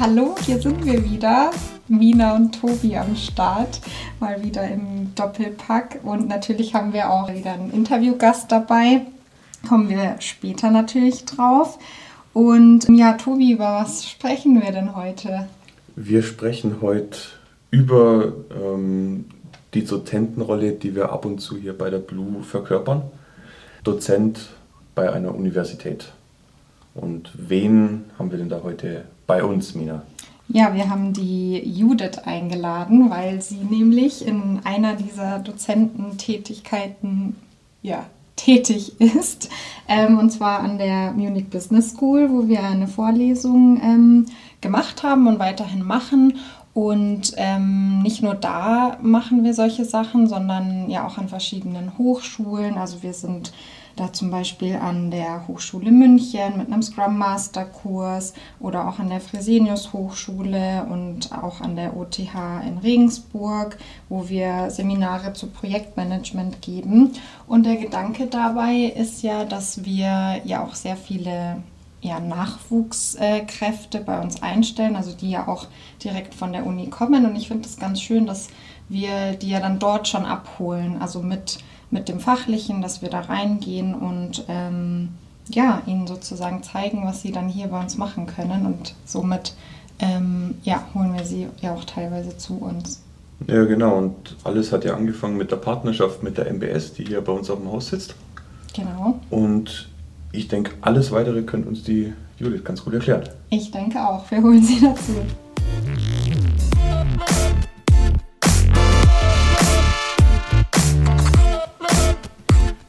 Hallo, hier sind wir wieder. Mina und Tobi am Start, mal wieder im Doppelpack. Und natürlich haben wir auch wieder einen Interviewgast dabei. Kommen wir später natürlich drauf. Und ja, Tobi, über was sprechen wir denn heute? Wir sprechen heute über ähm, die Dozentenrolle, die wir ab und zu hier bei der Blue verkörpern. Dozent bei einer Universität. Und wen haben wir denn da heute bei uns, Mina? Ja, wir haben die Judith eingeladen, weil sie nämlich in einer dieser Dozententätigkeiten ja, tätig ist. Ähm, und zwar an der Munich Business School, wo wir eine Vorlesung ähm, gemacht haben und weiterhin machen. Und ähm, nicht nur da machen wir solche Sachen, sondern ja auch an verschiedenen Hochschulen. Also wir sind da zum Beispiel an der Hochschule München mit einem Scrum Master Kurs oder auch an der Fresenius Hochschule und auch an der OTH in Regensburg, wo wir Seminare zu Projektmanagement geben. Und der Gedanke dabei ist ja, dass wir ja auch sehr viele ja, Nachwuchskräfte bei uns einstellen, also die ja auch direkt von der Uni kommen. Und ich finde es ganz schön, dass wir die ja dann dort schon abholen, also mit mit dem Fachlichen, dass wir da reingehen und ähm, ja, ihnen sozusagen zeigen, was sie dann hier bei uns machen können. Und somit ähm, ja, holen wir sie ja auch teilweise zu uns. Ja, genau. Und alles hat ja angefangen mit der Partnerschaft mit der MBS, die hier bei uns auf dem Haus sitzt. Genau. Und ich denke, alles weitere könnte uns die Judith ganz gut erklären. Ich denke auch. Wir holen sie dazu.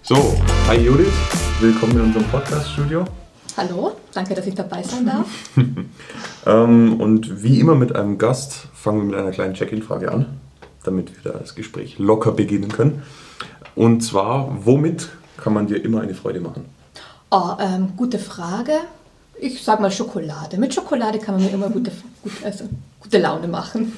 So, hi Judith, willkommen in unserem Podcast-Studio. Hallo, danke, dass ich dabei sein darf. ähm, und wie immer mit einem Gast fangen wir mit einer kleinen Check-in-Frage an, damit wir das Gespräch locker beginnen können. Und zwar, womit kann man dir immer eine Freude machen? Oh, ähm, gute Frage. Ich sag mal Schokolade. Mit Schokolade kann man mir immer gute, gut, also, gute Laune machen.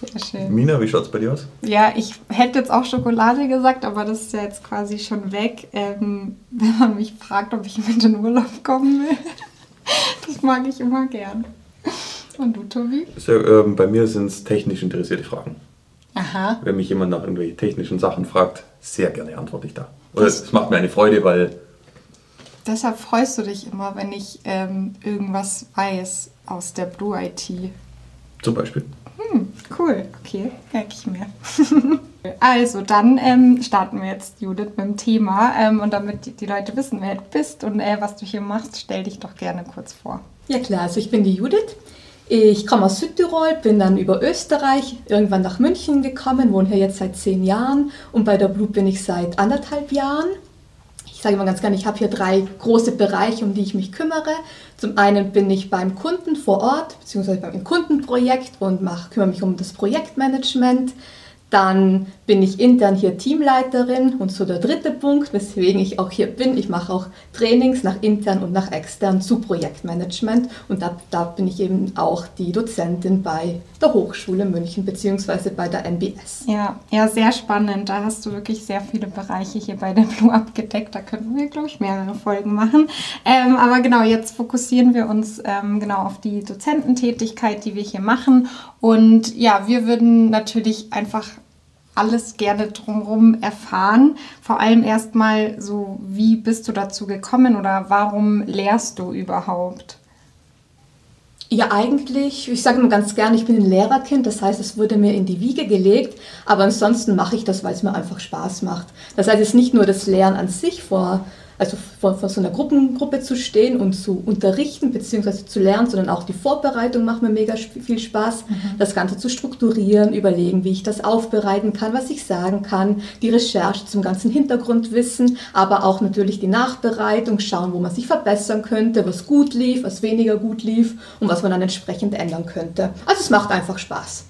Sehr schön. Mina, wie schaut es bei dir aus? Ja, ich hätte jetzt auch Schokolade gesagt, aber das ist ja jetzt quasi schon weg. Ähm, wenn man mich fragt, ob ich mit in den Urlaub kommen will, das mag ich immer gern. Und du, Tobi? Sehr, ähm, bei mir sind es technisch interessierte Fragen. Aha. Wenn mich jemand nach irgendwelchen technischen Sachen fragt, sehr gerne antworte ich da. Oder es macht mir eine Freude, weil. Deshalb freust du dich immer, wenn ich ähm, irgendwas weiß aus der Blue IT. Zum Beispiel. Hm, cool, okay, merke ich mir. also, dann ähm, starten wir jetzt, Judith, mit dem Thema. Ähm, und damit die Leute wissen, wer du bist und äh, was du hier machst, stell dich doch gerne kurz vor. Ja, klar, also ich bin die Judith. Ich komme aus Südtirol, bin dann über Österreich irgendwann nach München gekommen, wohne hier jetzt seit zehn Jahren und bei der Blut bin ich seit anderthalb Jahren ich sage immer ganz gerne, ich habe hier drei große Bereiche, um die ich mich kümmere. Zum einen bin ich beim Kunden vor Ort, beziehungsweise beim Kundenprojekt und mach, kümmere mich um das Projektmanagement. Dann bin ich intern hier Teamleiterin und so der dritte Punkt, weswegen ich auch hier bin. Ich mache auch Trainings nach intern und nach extern zu Projektmanagement und da, da bin ich eben auch die Dozentin bei der Hochschule München bzw. bei der NBS. Ja, ja, sehr spannend. Da hast du wirklich sehr viele Bereiche hier bei der Blue abgedeckt. Da könnten wir, glaube ich, mehrere Folgen machen. Ähm, aber genau, jetzt fokussieren wir uns ähm, genau auf die Dozententätigkeit, die wir hier machen. Und ja, wir würden natürlich einfach alles gerne drumherum erfahren. Vor allem erstmal so, wie bist du dazu gekommen oder warum lehrst du überhaupt? Ja, eigentlich, ich sage immer ganz gerne, ich bin ein Lehrerkind, das heißt, es wurde mir in die Wiege gelegt, aber ansonsten mache ich das, weil es mir einfach Spaß macht. Das heißt, es ist nicht nur das Lehren an sich vor also vor, vor so einer Gruppengruppe zu stehen und zu unterrichten bzw. zu lernen, sondern auch die Vorbereitung macht mir mega viel Spaß, mhm. das Ganze zu strukturieren, überlegen, wie ich das aufbereiten kann, was ich sagen kann, die Recherche zum ganzen Hintergrundwissen, aber auch natürlich die Nachbereitung, schauen, wo man sich verbessern könnte, was gut lief, was weniger gut lief und was man dann entsprechend ändern könnte. Also es macht einfach Spaß.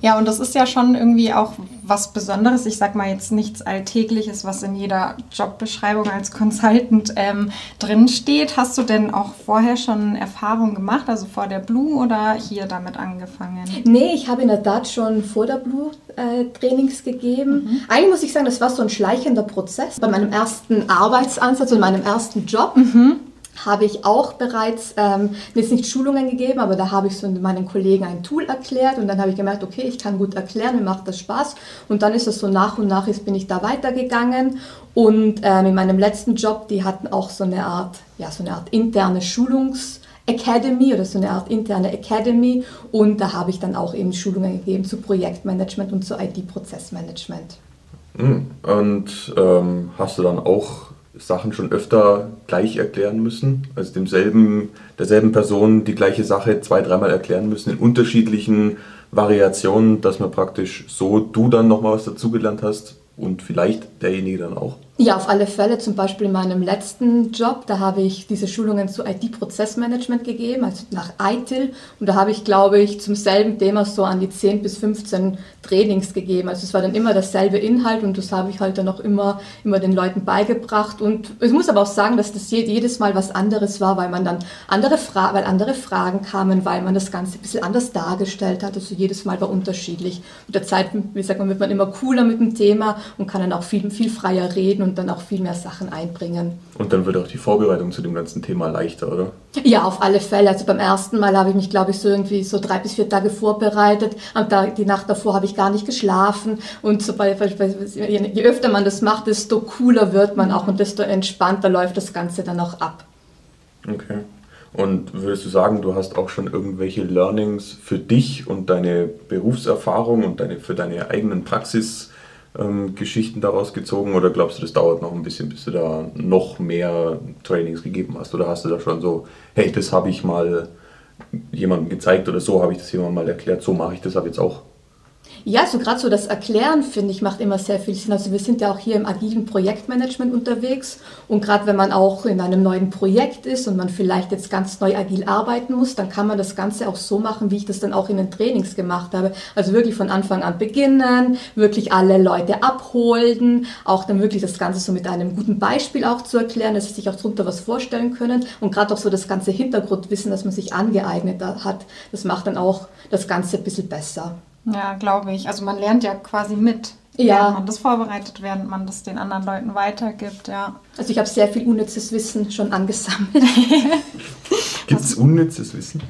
Ja, und das ist ja schon irgendwie auch was Besonderes. Ich sag mal jetzt nichts Alltägliches, was in jeder Jobbeschreibung als Consultant ähm, drinsteht. Hast du denn auch vorher schon Erfahrungen gemacht, also vor der Blue oder hier damit angefangen? Nee, ich habe in der Tat schon vor der Blue äh, Trainings gegeben. Mhm. Eigentlich muss ich sagen, das war so ein schleichender Prozess. Bei meinem ersten Arbeitsansatz und meinem ersten Job. Mhm habe ich auch bereits ähm, jetzt nicht Schulungen gegeben, aber da habe ich so meinen Kollegen ein Tool erklärt und dann habe ich gemerkt, okay, ich kann gut erklären, mir macht das Spaß. Und dann ist es so nach und nach ist, bin ich da weitergegangen. Und ähm, in meinem letzten Job, die hatten auch so eine Art, ja, so eine Art interne Schulungs- Academy oder so eine Art interne Academy. Und da habe ich dann auch eben Schulungen gegeben zu Projektmanagement und zu IT-Prozessmanagement. Hm, und ähm, hast du dann auch Sachen schon öfter gleich erklären müssen? Also demselben, derselben Person die gleiche Sache zwei, dreimal erklären müssen in unterschiedlichen Variationen, dass man praktisch so du dann nochmal was dazugelernt hast und vielleicht derjenige dann auch? Ja, auf alle Fälle. Zum Beispiel in meinem letzten Job, da habe ich diese Schulungen zu IT-Prozessmanagement gegeben, also nach ITIL. Und da habe ich, glaube ich, zum selben Thema so an die 10 bis 15 Trainings gegeben. Also es war dann immer dasselbe Inhalt und das habe ich halt dann auch immer, immer den Leuten beigebracht. Und ich muss aber auch sagen, dass das jedes Mal was anderes war, weil man dann andere, Fra weil andere Fragen kamen, weil man das Ganze ein bisschen anders dargestellt hat. Also jedes Mal war unterschiedlich. Mit der Zeit, wie sagt man, wird man immer cooler mit dem Thema und kann dann auch viel, viel freier reden und dann auch viel mehr Sachen einbringen. Und dann wird auch die Vorbereitung zu dem ganzen Thema leichter, oder? Ja, auf alle Fälle. Also beim ersten Mal habe ich mich, glaube ich, so irgendwie so drei bis vier Tage vorbereitet. Und da, die Nacht davor habe ich gar nicht geschlafen. Und so bei, je öfter man das macht, desto cooler wird man auch und desto entspannter läuft das Ganze dann auch ab. Okay. Und würdest du sagen, du hast auch schon irgendwelche Learnings für dich und deine Berufserfahrung und deine, für deine eigenen Praxis? Ähm, Geschichten daraus gezogen oder glaubst du, das dauert noch ein bisschen, bis du da noch mehr Trainings gegeben hast? Oder hast du da schon so, hey, das habe ich mal jemandem gezeigt oder so habe ich das jemandem mal erklärt, so mache ich das ab jetzt auch? Ja, so gerade so das Erklären, finde ich, macht immer sehr viel Sinn. Also wir sind ja auch hier im agilen Projektmanagement unterwegs und gerade wenn man auch in einem neuen Projekt ist und man vielleicht jetzt ganz neu agil arbeiten muss, dann kann man das Ganze auch so machen, wie ich das dann auch in den Trainings gemacht habe. Also wirklich von Anfang an beginnen, wirklich alle Leute abholen, auch dann wirklich das Ganze so mit einem guten Beispiel auch zu erklären, dass sie sich auch darunter was vorstellen können und gerade auch so das ganze Hintergrundwissen, das man sich angeeignet hat, das macht dann auch das Ganze ein bisschen besser. Ja, glaube ich. Also man lernt ja quasi mit, ja. während man das vorbereitet, während man das den anderen Leuten weitergibt, ja. Also ich habe sehr viel unnützes Wissen schon angesammelt. Gibt es unnützes Wissen?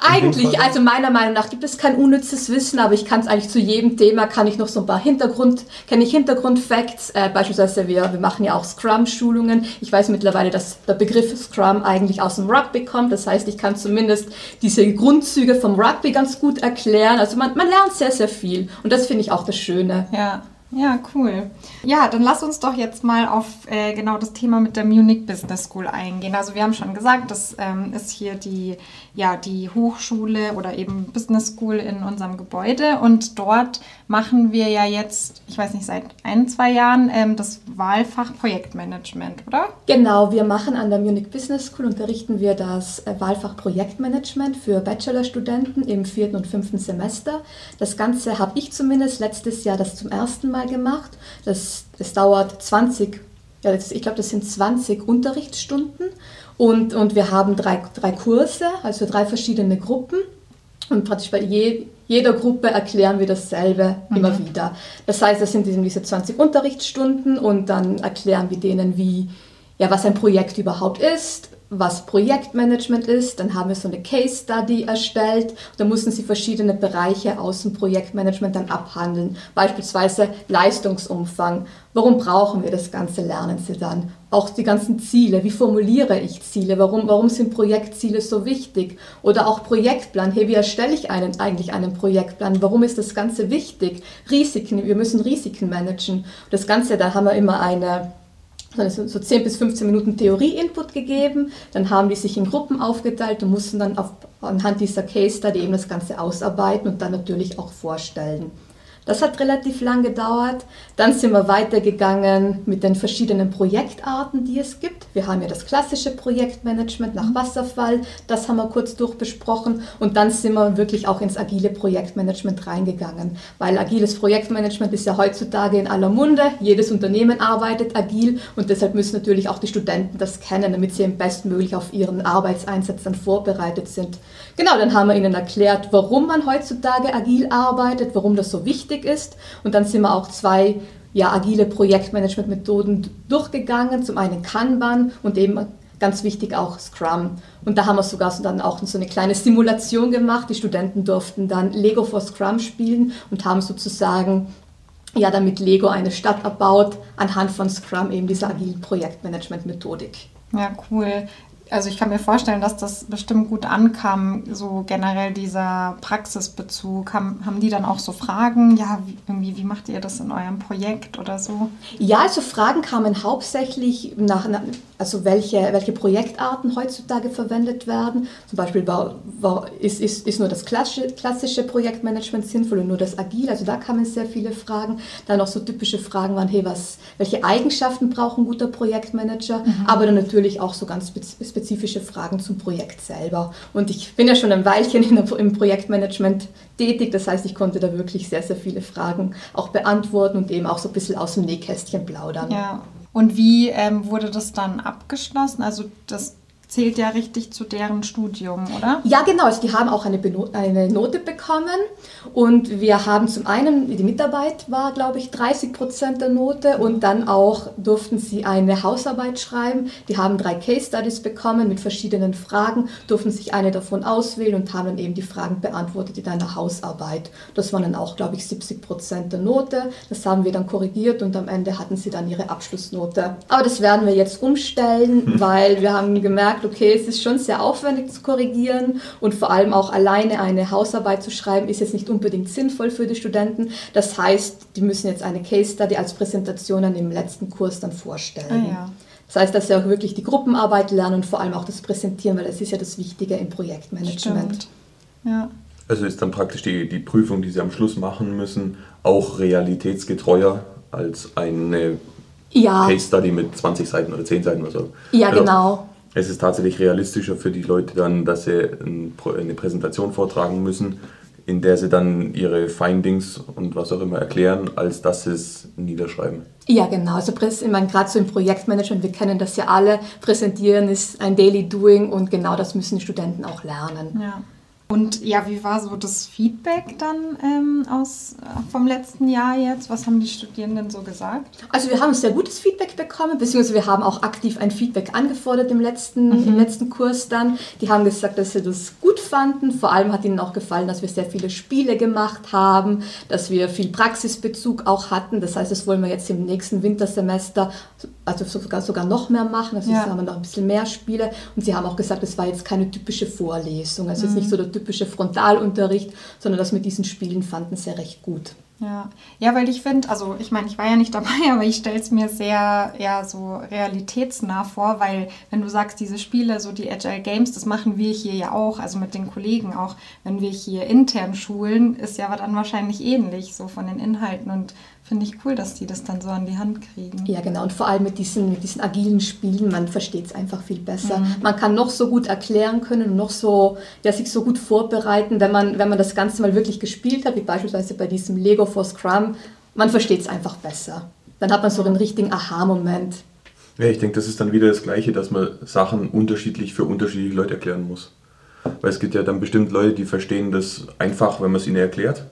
Eigentlich, also meiner Meinung nach gibt es kein unnützes Wissen, aber ich kann es eigentlich zu jedem Thema, kann ich noch so ein paar Hintergrund, kenne ich Hintergrundfacts, äh, beispielsweise wir, wir machen ja auch Scrum-Schulungen. Ich weiß mittlerweile, dass der Begriff Scrum eigentlich aus dem Rugby kommt, das heißt, ich kann zumindest diese Grundzüge vom Rugby ganz gut erklären. Also man, man lernt sehr, sehr viel und das finde ich auch das Schöne. Ja. Ja, cool. Ja, dann lass uns doch jetzt mal auf äh, genau das Thema mit der Munich Business School eingehen. Also wir haben schon gesagt, das ähm, ist hier die, ja, die Hochschule oder eben Business School in unserem Gebäude und dort machen wir ja jetzt, ich weiß nicht, seit ein, zwei Jahren ähm, das Wahlfach Projektmanagement, oder? Genau, wir machen an der Munich Business School, unterrichten wir das äh, Wahlfach Projektmanagement für Bachelorstudenten im vierten und fünften Semester. Das Ganze habe ich zumindest letztes Jahr das zum ersten Mal gemacht. Das, das dauert 20, ja, das, ich glaube, das sind 20 Unterrichtsstunden und, und wir haben drei, drei Kurse, also drei verschiedene Gruppen. Und praktisch bei je, jeder Gruppe erklären wir dasselbe mhm. immer wieder. Das heißt, das sind diese 20 Unterrichtsstunden und dann erklären wir denen, wie, ja, was ein Projekt überhaupt ist, was Projektmanagement ist. Dann haben wir so eine Case Study erstellt. Da mussten sie verschiedene Bereiche aus dem Projektmanagement dann abhandeln. Beispielsweise Leistungsumfang. Warum brauchen wir das Ganze, lernen sie dann. Auch die ganzen Ziele. Wie formuliere ich Ziele? Warum, warum sind Projektziele so wichtig? Oder auch Projektplan. Hey, wie erstelle ich einen, eigentlich einen Projektplan? Warum ist das Ganze wichtig? Risiken. Wir müssen Risiken managen. Das Ganze, da haben wir immer eine so, so 10 bis 15 Minuten Theorie-Input gegeben. Dann haben die sich in Gruppen aufgeteilt und mussten dann auf, anhand dieser Case Study eben das Ganze ausarbeiten und dann natürlich auch vorstellen. Das hat relativ lang gedauert. Dann sind wir weitergegangen mit den verschiedenen Projektarten, die es gibt. Wir haben ja das klassische Projektmanagement nach Wasserfall, das haben wir kurz durchbesprochen. Und dann sind wir wirklich auch ins agile Projektmanagement reingegangen, weil agiles Projektmanagement ist ja heutzutage in aller Munde. Jedes Unternehmen arbeitet agil und deshalb müssen natürlich auch die Studenten das kennen, damit sie bestmöglich auf ihren Arbeitseinsatz dann vorbereitet sind. Genau, dann haben wir ihnen erklärt, warum man heutzutage agil arbeitet, warum das so wichtig ist. Und dann sind wir auch zwei ja, agile Projektmanagement-Methoden durchgegangen. Zum einen Kanban und eben ganz wichtig auch Scrum. Und da haben wir sogar so dann auch so eine kleine Simulation gemacht. Die Studenten durften dann Lego for Scrum spielen und haben sozusagen ja damit Lego eine Stadt erbaut anhand von Scrum eben dieser agilen Projektmanagement-Methodik. Ja, cool also ich kann mir vorstellen, dass das bestimmt gut ankam, so generell dieser Praxisbezug. Haben, haben die dann auch so Fragen? Ja, wie, irgendwie, wie macht ihr das in eurem Projekt oder so? Ja, also Fragen kamen hauptsächlich nach, also welche, welche Projektarten heutzutage verwendet werden. Zum Beispiel war, war, ist, ist, ist nur das klassische, klassische Projektmanagement sinnvoll und nur das Agile. Also da kamen sehr viele Fragen. Dann auch so typische Fragen waren, hey, was, welche Eigenschaften braucht ein guter Projektmanager? Mhm. Aber dann natürlich auch so ganz spezifisch spezifische Fragen zum Projekt selber. Und ich bin ja schon ein Weilchen der, im Projektmanagement tätig, das heißt, ich konnte da wirklich sehr, sehr viele Fragen auch beantworten und eben auch so ein bisschen aus dem Nähkästchen plaudern. Ja. Und wie ähm, wurde das dann abgeschlossen? Also das zählt ja richtig zu deren Studium, oder? Ja, genau. Also die haben auch eine, eine Note bekommen und wir haben zum einen, die Mitarbeit war, glaube ich, 30 Prozent der Note und dann auch durften sie eine Hausarbeit schreiben. Die haben drei Case Studies bekommen mit verschiedenen Fragen, durften sich eine davon auswählen und haben dann eben die Fragen beantwortet in einer Hausarbeit. Das waren dann auch, glaube ich, 70 Prozent der Note. Das haben wir dann korrigiert und am Ende hatten sie dann ihre Abschlussnote. Aber das werden wir jetzt umstellen, hm. weil wir haben gemerkt, okay, es ist schon sehr aufwendig zu korrigieren und vor allem auch alleine eine Hausarbeit zu schreiben, ist jetzt nicht unbedingt sinnvoll für die Studenten. Das heißt, die müssen jetzt eine Case Study als Präsentation dann im letzten Kurs dann vorstellen. Ah, ja. Das heißt, dass sie auch wirklich die Gruppenarbeit lernen und vor allem auch das Präsentieren, weil das ist ja das Wichtige im Projektmanagement. Ja. Also ist dann praktisch die, die Prüfung, die sie am Schluss machen müssen, auch realitätsgetreuer als eine ja. Case Study mit 20 Seiten oder 10 Seiten oder so. Ja, also, genau es ist tatsächlich realistischer für die Leute dann, dass sie eine Präsentation vortragen müssen, in der sie dann ihre Findings und was auch immer erklären, als dass sie es niederschreiben. Ja, genau. Also ich meine, gerade so im Projektmanagement, wir kennen das ja alle, präsentieren ist ein Daily Doing und genau das müssen die Studenten auch lernen. Ja. Und ja, wie war so das Feedback dann ähm, aus, vom letzten Jahr jetzt? Was haben die Studierenden so gesagt? Also wir haben sehr gutes Feedback bekommen, beziehungsweise wir haben auch aktiv ein Feedback angefordert im letzten, mhm. im letzten Kurs dann. Die haben gesagt, dass sie das gut fanden. Vor allem hat ihnen auch gefallen, dass wir sehr viele Spiele gemacht haben, dass wir viel Praxisbezug auch hatten. Das heißt, das wollen wir jetzt im nächsten Wintersemester also sogar, sogar noch mehr machen. Also ja. haben wir noch ein bisschen mehr Spiele. Und sie haben auch gesagt, es war jetzt keine typische Vorlesung. Also mhm. jetzt nicht so der typische Frontalunterricht, sondern das mit diesen Spielen fanden sie recht gut. Ja, ja weil ich finde, also ich meine, ich war ja nicht dabei, aber ich stelle es mir sehr ja, so realitätsnah vor, weil wenn du sagst, diese Spiele, so die Agile Games, das machen wir hier ja auch, also mit den Kollegen auch, wenn wir hier intern schulen, ist ja dann wahrscheinlich ähnlich, so von den Inhalten und finde ich cool, dass die das dann so an die Hand kriegen. Ja, genau. Und vor allem mit diesen, mit diesen agilen Spielen, man versteht es einfach viel besser. Mhm. Man kann noch so gut erklären können und noch so, ja, sich so gut vorbereiten, wenn man, wenn man das Ganze mal wirklich gespielt hat, wie beispielsweise bei diesem Lego for Scrum, man versteht es einfach besser. Dann hat man so den richtigen Aha-Moment. Ja, ich denke, das ist dann wieder das Gleiche, dass man Sachen unterschiedlich für unterschiedliche Leute erklären muss. Weil es gibt ja dann bestimmt Leute, die verstehen das einfach, wenn man es ihnen erklärt.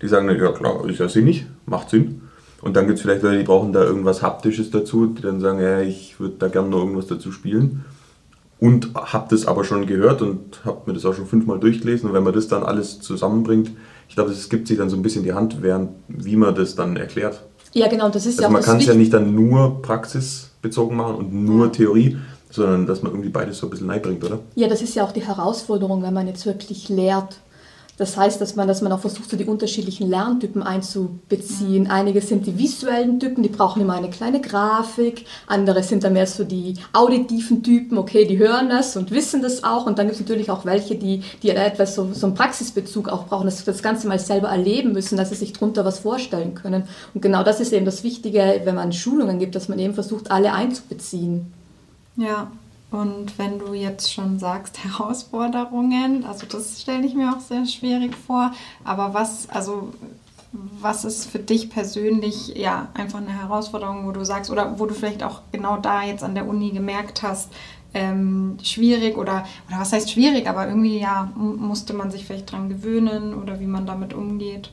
Die sagen dann, ja klar, ist ja sinnig, macht Sinn. Und dann gibt es vielleicht Leute, die brauchen da irgendwas Haptisches dazu, die dann sagen, ja, ich würde da gerne noch irgendwas dazu spielen. Und habe das aber schon gehört und habe mir das auch schon fünfmal durchgelesen. Und wenn man das dann alles zusammenbringt, ich glaube, es gibt sich dann so ein bisschen die Hand, während, wie man das dann erklärt. Ja, genau, das ist also ja auch Man kann es ja nicht dann nur praxisbezogen machen und nur ja. Theorie, sondern dass man irgendwie beides so ein bisschen bringt, oder? Ja, das ist ja auch die Herausforderung, wenn man jetzt wirklich lehrt das heißt, dass man, dass man auch versucht, so die unterschiedlichen Lerntypen einzubeziehen. Mhm. Einige sind die visuellen Typen, die brauchen immer eine kleine Grafik. Andere sind dann mehr so die auditiven Typen, okay, die hören das und wissen das auch. Und dann gibt es natürlich auch welche, die, die etwas so, so einen Praxisbezug auch brauchen, dass sie das Ganze mal selber erleben müssen, dass sie sich darunter was vorstellen können. Und genau das ist eben das Wichtige, wenn man Schulungen gibt, dass man eben versucht, alle einzubeziehen. Ja, und wenn du jetzt schon sagst Herausforderungen, also das stelle ich mir auch sehr schwierig vor, aber was, also was ist für dich persönlich ja einfach eine Herausforderung, wo du sagst, oder wo du vielleicht auch genau da jetzt an der Uni gemerkt hast, ähm, schwierig oder, oder was heißt schwierig, aber irgendwie ja musste man sich vielleicht dran gewöhnen oder wie man damit umgeht?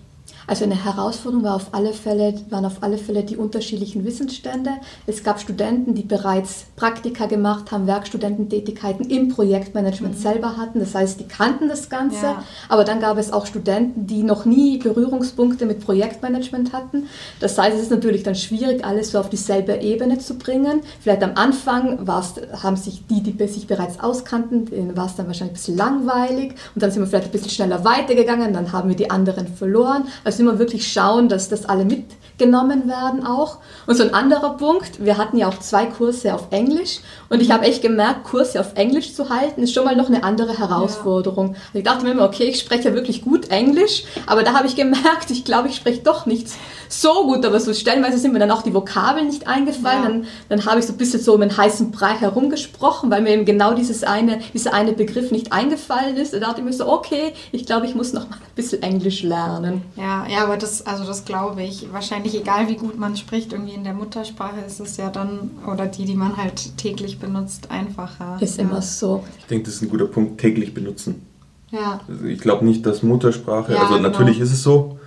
Also eine Herausforderung war auf alle Fälle, waren auf alle Fälle die unterschiedlichen Wissensstände. Es gab Studenten, die bereits Praktika gemacht haben, Werkstudententätigkeiten im Projektmanagement mhm. selber hatten. Das heißt, die kannten das Ganze. Ja. Aber dann gab es auch Studenten, die noch nie Berührungspunkte mit Projektmanagement hatten. Das heißt, es ist natürlich dann schwierig, alles so auf dieselbe Ebene zu bringen. Vielleicht am Anfang haben sich die, die sich bereits auskannten, denen war es dann wahrscheinlich ein bisschen langweilig. Und dann sind wir vielleicht ein bisschen schneller weitergegangen, dann haben wir die anderen verloren. Also also immer wirklich schauen, dass das alle mitgenommen werden auch. Und so ein anderer Punkt, wir hatten ja auch zwei Kurse auf Englisch und ich habe echt gemerkt, Kurse auf Englisch zu halten, ist schon mal noch eine andere Herausforderung. Ja. Ich dachte mir immer, okay, ich spreche ja wirklich gut Englisch, aber da habe ich gemerkt, ich glaube, ich spreche doch nichts so gut, aber so stellenweise sind mir dann auch die Vokabeln nicht eingefallen. Ja. Dann, dann habe ich so ein bisschen so um den heißen Brei herumgesprochen, weil mir eben genau dieses eine, dieser eine Begriff nicht eingefallen ist. Da dachte ich mir so, okay, ich glaube, ich muss noch mal ein bisschen Englisch lernen. Ja, ja, aber das, also das glaube ich. Wahrscheinlich egal, wie gut man spricht, irgendwie in der Muttersprache ist es ja dann, oder die, die man halt täglich benutzt, einfacher. Ist ja. immer so. Ich denke, das ist ein guter Punkt, täglich benutzen. Ja. Also ich glaube nicht, dass Muttersprache, ja, also genau. natürlich ist es so,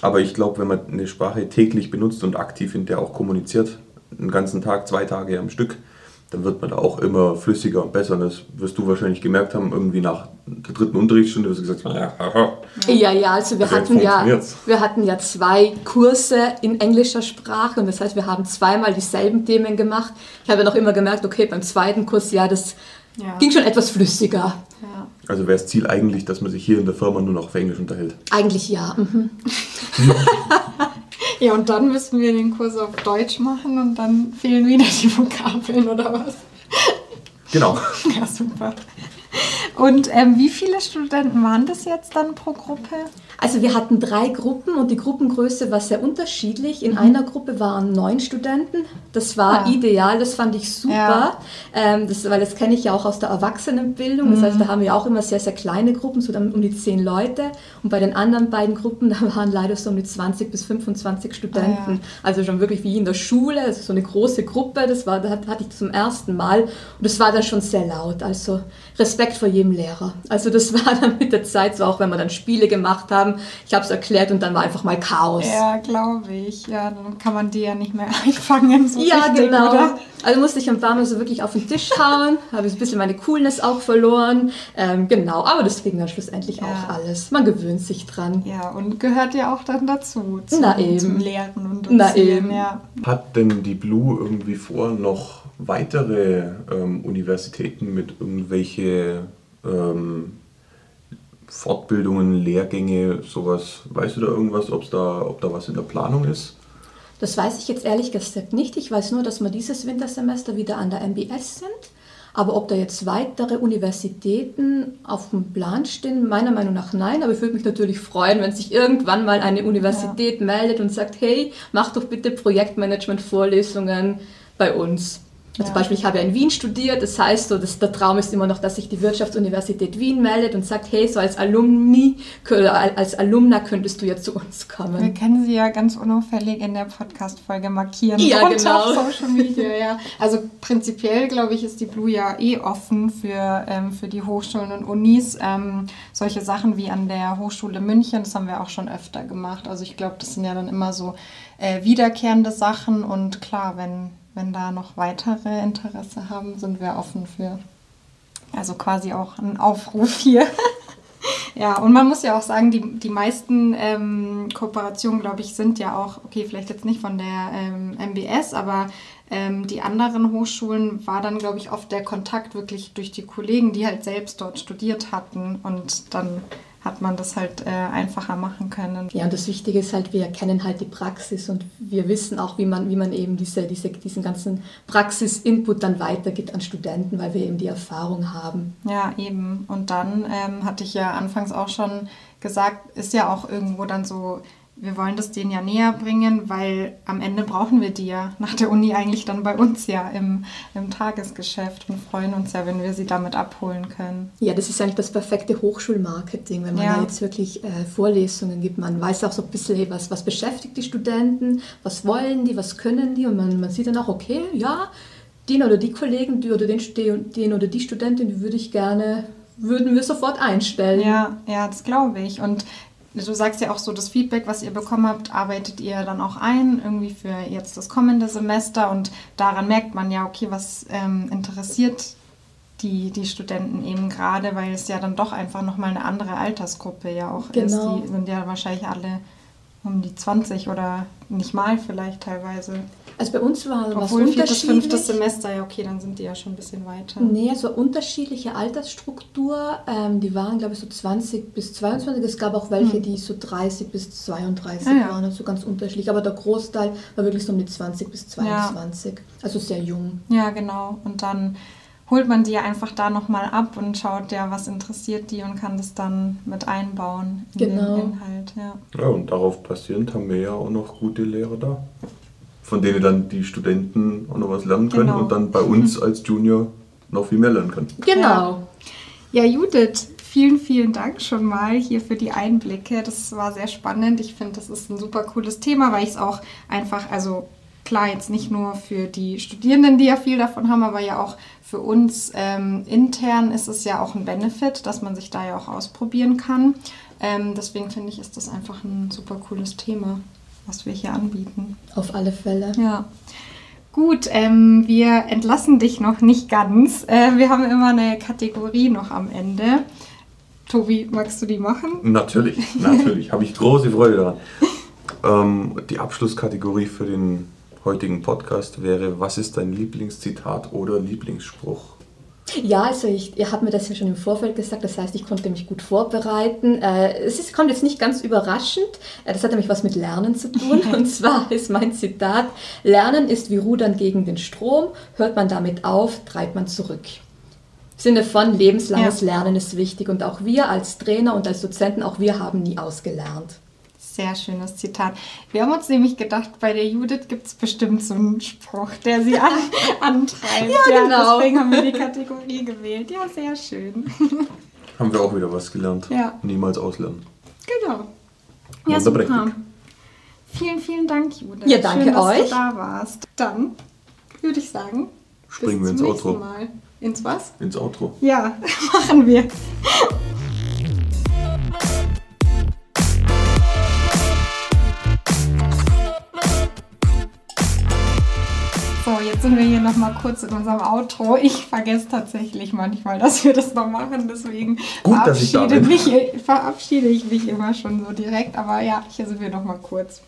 aber ich glaube, wenn man eine Sprache täglich benutzt und aktiv in der auch kommuniziert, einen ganzen Tag, zwei Tage am Stück, dann wird man da auch immer flüssiger und besser. Und das wirst du wahrscheinlich gemerkt haben, irgendwie nach der dritten Unterrichtsstunde, hast du gesagt, ja, haha. Ja, ja, also wir hatten ja, wir hatten ja zwei Kurse in englischer Sprache und das heißt, wir haben zweimal dieselben Themen gemacht. Ich habe noch immer gemerkt, okay, beim zweiten Kurs, ja, das ja. ging schon etwas flüssiger. Ja. Also wäre das Ziel eigentlich, dass man sich hier in der Firma nur noch auf Englisch unterhält? Eigentlich ja. Mhm. ja, und dann müssen wir den Kurs auf Deutsch machen und dann fehlen wieder die Vokabeln oder was? Genau. Ja, super. Und ähm, wie viele Studenten waren das jetzt dann pro Gruppe? Also wir hatten drei Gruppen und die Gruppengröße war sehr unterschiedlich. In mhm. einer Gruppe waren neun Studenten. Das war ja. ideal, das fand ich super, ja. ähm, das, weil das kenne ich ja auch aus der Erwachsenenbildung. Das mhm. heißt, da haben wir auch immer sehr, sehr kleine Gruppen, so dann um die zehn Leute. Und bei den anderen beiden Gruppen, da waren leider so um die 20 bis 25 Studenten. Ah, ja. Also schon wirklich wie in der Schule, also so eine große Gruppe. Das, war, das hatte ich zum ersten Mal und das war dann schon sehr laut. Also Respekt vor jedem Lehrer. Also das war dann mit der Zeit so, auch wenn wir dann Spiele gemacht haben, ich habe es erklärt und dann war einfach mal Chaos. Ja, glaube ich. Ja, dann kann man die ja nicht mehr einfangen. So ja, richtig, genau. Oder? Also musste ich ein paar Mal so wirklich auf den Tisch hauen, habe ich ein bisschen meine Coolness auch verloren. Ähm, genau, aber das ging dann schlussendlich ja. auch alles. Man gewöhnt sich dran. Ja, und gehört ja auch dann dazu, zum, Na eben. zum Lehren und. Na eben. Ja. Hat denn die Blue irgendwie vor, noch weitere ähm, Universitäten mit irgendwelche ähm, Fortbildungen, Lehrgänge, sowas. Weißt du da irgendwas, ob's da, ob da was in der Planung ist? Das weiß ich jetzt ehrlich gesagt nicht. Ich weiß nur, dass wir dieses Wintersemester wieder an der MBS sind. Aber ob da jetzt weitere Universitäten auf dem Plan stehen, meiner Meinung nach nein. Aber ich würde mich natürlich freuen, wenn sich irgendwann mal eine Universität ja. meldet und sagt, hey, mach doch bitte Projektmanagement-Vorlesungen bei uns. Ja. Zum Beispiel, ich habe ja in Wien studiert, das heißt, so, dass der Traum ist immer noch, dass sich die Wirtschaftsuniversität Wien meldet und sagt, hey, so als Alumni, als Alumna könntest du ja zu uns kommen. Wir können sie ja ganz unauffällig in der Podcast-Folge markieren. Ja, genau. Auf Social Media, ja. Also prinzipiell, glaube ich, ist die Blue ja eh offen für, ähm, für die Hochschulen und Unis. Ähm, solche Sachen wie an der Hochschule München, das haben wir auch schon öfter gemacht. Also ich glaube, das sind ja dann immer so äh, wiederkehrende Sachen und klar, wenn wenn da noch weitere Interesse haben, sind wir offen für. Also quasi auch ein Aufruf hier. ja, und man muss ja auch sagen, die, die meisten ähm, Kooperationen, glaube ich, sind ja auch, okay, vielleicht jetzt nicht von der ähm, MBS, aber ähm, die anderen Hochschulen war dann, glaube ich, oft der Kontakt wirklich durch die Kollegen, die halt selbst dort studiert hatten und dann hat man das halt äh, einfacher machen können. Ja, und das Wichtige ist halt, wir kennen halt die Praxis und wir wissen auch, wie man, wie man eben diese, diese, diesen ganzen Praxis-Input dann weitergibt an Studenten, weil wir eben die Erfahrung haben. Ja, eben. Und dann ähm, hatte ich ja anfangs auch schon gesagt, ist ja auch irgendwo dann so wir wollen das denen ja näher bringen, weil am Ende brauchen wir die ja nach der Uni eigentlich dann bei uns ja im, im Tagesgeschäft und freuen uns ja, wenn wir sie damit abholen können. Ja, das ist eigentlich das perfekte Hochschulmarketing, wenn man ja. da jetzt wirklich äh, Vorlesungen gibt. Man weiß auch so ein bisschen, was, was beschäftigt die Studenten, was wollen die, was können die und man, man sieht dann auch, okay, ja, den oder die Kollegen die oder den, den oder die Studentin, die würde ich gerne, würden wir sofort einstellen. Ja, ja, das glaube ich. Und du sagst ja auch so, das Feedback, was ihr bekommen habt, arbeitet ihr dann auch ein, irgendwie für jetzt das kommende Semester und daran merkt man ja, okay, was ähm, interessiert die, die Studenten eben gerade, weil es ja dann doch einfach nochmal eine andere Altersgruppe ja auch Genau. ist. Die sind ja wahrscheinlich alle um die 20 oder nicht mal vielleicht teilweise. Also bei uns war was Obwohl viertes, unterschiedlich. fünftes Semester, ja okay, dann sind die ja schon ein bisschen weiter. Nee, also unterschiedliche Altersstruktur. Ähm, die waren, glaube ich, so 20 bis 22. Es gab auch welche, die so 30 bis 32 Hm. Ah, ja. waren, also ganz unterschiedlich. Aber der Großteil war wirklich so um die 20 bis 22. Also sehr jung. Ja, genau. Und dann holt man die ja einfach da nochmal ab und schaut ja, was interessiert die und kann das dann mit einbauen in Genau. den Inhalt. Ja. Ja, und darauf basierend haben wir ja auch noch gute Lehrer da, von denen dann die Studenten auch noch was lernen können Genau. und dann bei uns als Junior noch viel mehr lernen können. Genau. Ja, Judith, vielen, vielen Dank schon mal hier für die Einblicke. Das war sehr spannend. Ich finde, das ist ein super cooles Thema, weil ich es auch einfach, also klar, jetzt nicht nur für die Studierenden, die ja viel davon haben, aber ja auch für uns ähm, intern ist es ja auch ein Benefit, dass man sich da ja auch ausprobieren kann. Ähm, deswegen finde ich, ist das einfach ein super cooles Thema, was wir hier anbieten. Auf alle Fälle. Ja. Gut, ähm, wir entlassen dich noch nicht ganz. Äh, wir haben immer eine Kategorie noch am Ende. Tobi, magst du die machen? Natürlich, natürlich, habe ich große Freude daran. Ähm, die Abschlusskategorie für den heutigen Podcast wäre, was ist dein Lieblingszitat oder Lieblingsspruch? Ja, also ich, ihr habt mir das ja schon im Vorfeld gesagt, das heißt, ich konnte mich gut vorbereiten. Äh, es ist, kommt jetzt nicht ganz überraschend, äh, das hat nämlich was mit Lernen zu tun. Und zwar ist mein Zitat, Lernen ist wie Rudern gegen den Strom, hört man damit auf, treibt man zurück. Im Sinne von lebenslanges Ja. Lernen ist wichtig und auch wir als Trainer und als Dozenten, auch wir haben nie ausgelernt. Sehr schönes Zitat. Wir haben uns nämlich gedacht, bei der Judith gibt es bestimmt so einen Spruch, der sie an, antreibt. Ja, genau. Deswegen haben wir die Kategorie gewählt. Ja, sehr schön. Haben wir auch wieder was gelernt. Ja. Niemals auslernen. Genau. Ja, super. Vielen, vielen Dank, Judith. Ja, danke Schön, dass euch. du da warst. Dann würde ich sagen, Springen bis wir ins Outro. Mal. Ins was? Ins Outro. Ja, machen wir. So, jetzt sind wir hier nochmal kurz in unserem Outro. Ich vergesse tatsächlich manchmal, dass wir das noch machen. Deswegen Gut, verabschiede, mich, verabschiede ich mich immer schon so direkt. Aber ja, hier sind wir nochmal kurz.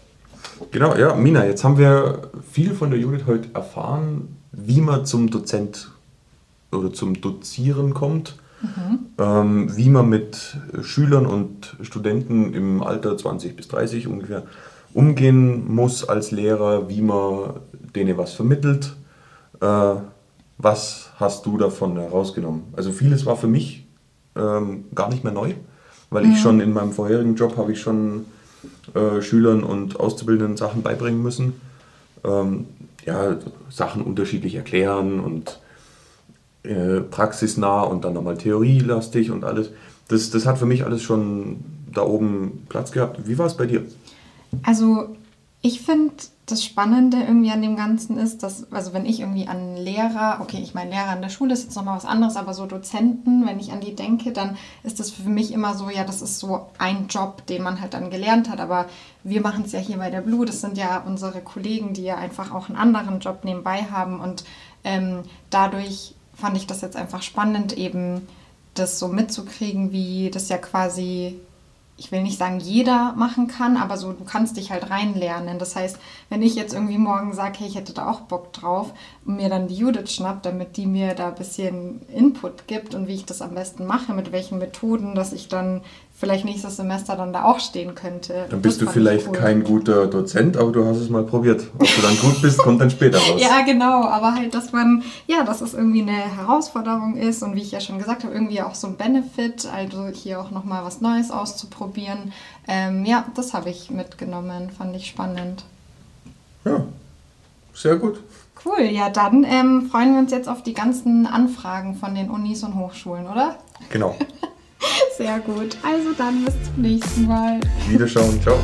Genau, ja, Mina, jetzt haben wir viel von der Judith heute erfahren, wie man zum Dozent oder zum Dozieren kommt, ähm, wie man mit Schülern und Studenten im Alter 20 bis 30 ungefähr umgehen muss als Lehrer, wie man denen was vermittelt. Äh, was hast du davon herausgenommen? Also vieles war für mich ähm, gar nicht mehr neu, weil ich schon in meinem vorherigen Job habe ich schon äh, Schülern und Auszubildenden Sachen beibringen müssen. Ähm, ja, Sachen unterschiedlich erklären und äh, praxisnah und dann nochmal theorielastig und alles. Das, das hat für mich alles schon da oben Platz gehabt. Wie war es bei dir? Also ich finde, das Spannende irgendwie an dem Ganzen ist, dass, also wenn ich irgendwie an Lehrer, okay, ich meine Lehrer an der Schule ist jetzt nochmal was anderes, aber so Dozenten, wenn ich an die denke, dann ist das für mich immer so, ja, das ist so ein Job, den man halt dann gelernt hat, aber wir machen es ja hier bei der Blue, das sind ja unsere Kollegen, die ja einfach auch einen anderen Job nebenbei haben. Und ähm, dadurch fand ich das jetzt einfach spannend, eben das so mitzukriegen, wie das ja quasi ich will nicht sagen, jeder machen kann, aber so, du kannst dich halt reinlernen. Das heißt, wenn ich jetzt irgendwie morgen sage, hey, ich hätte da auch Bock drauf und mir dann die Judith schnappt, damit die mir da ein bisschen Input gibt und wie ich das am besten mache, mit welchen Methoden, dass ich dann vielleicht nächstes Semester dann da auch stehen könnte. Dann bist du vielleicht cool. kein guter Dozent, aber du hast es mal probiert. Ob du dann gut bist, kommt dann später raus. Ja, genau, aber halt, dass man, ja, dass es irgendwie eine Herausforderung ist und wie ich ja schon gesagt habe, irgendwie auch so ein Benefit, also hier auch nochmal was Neues auszuprobieren. Ähm, ja, das habe ich mitgenommen, fand ich spannend. ja, sehr gut. Cool, ja, dann ähm, freuen wir uns jetzt auf die ganzen Anfragen von den Unis und Hochschulen, oder? Genau. Sehr gut, also dann bis zum nächsten Mal. Wiederschauen. Ciao.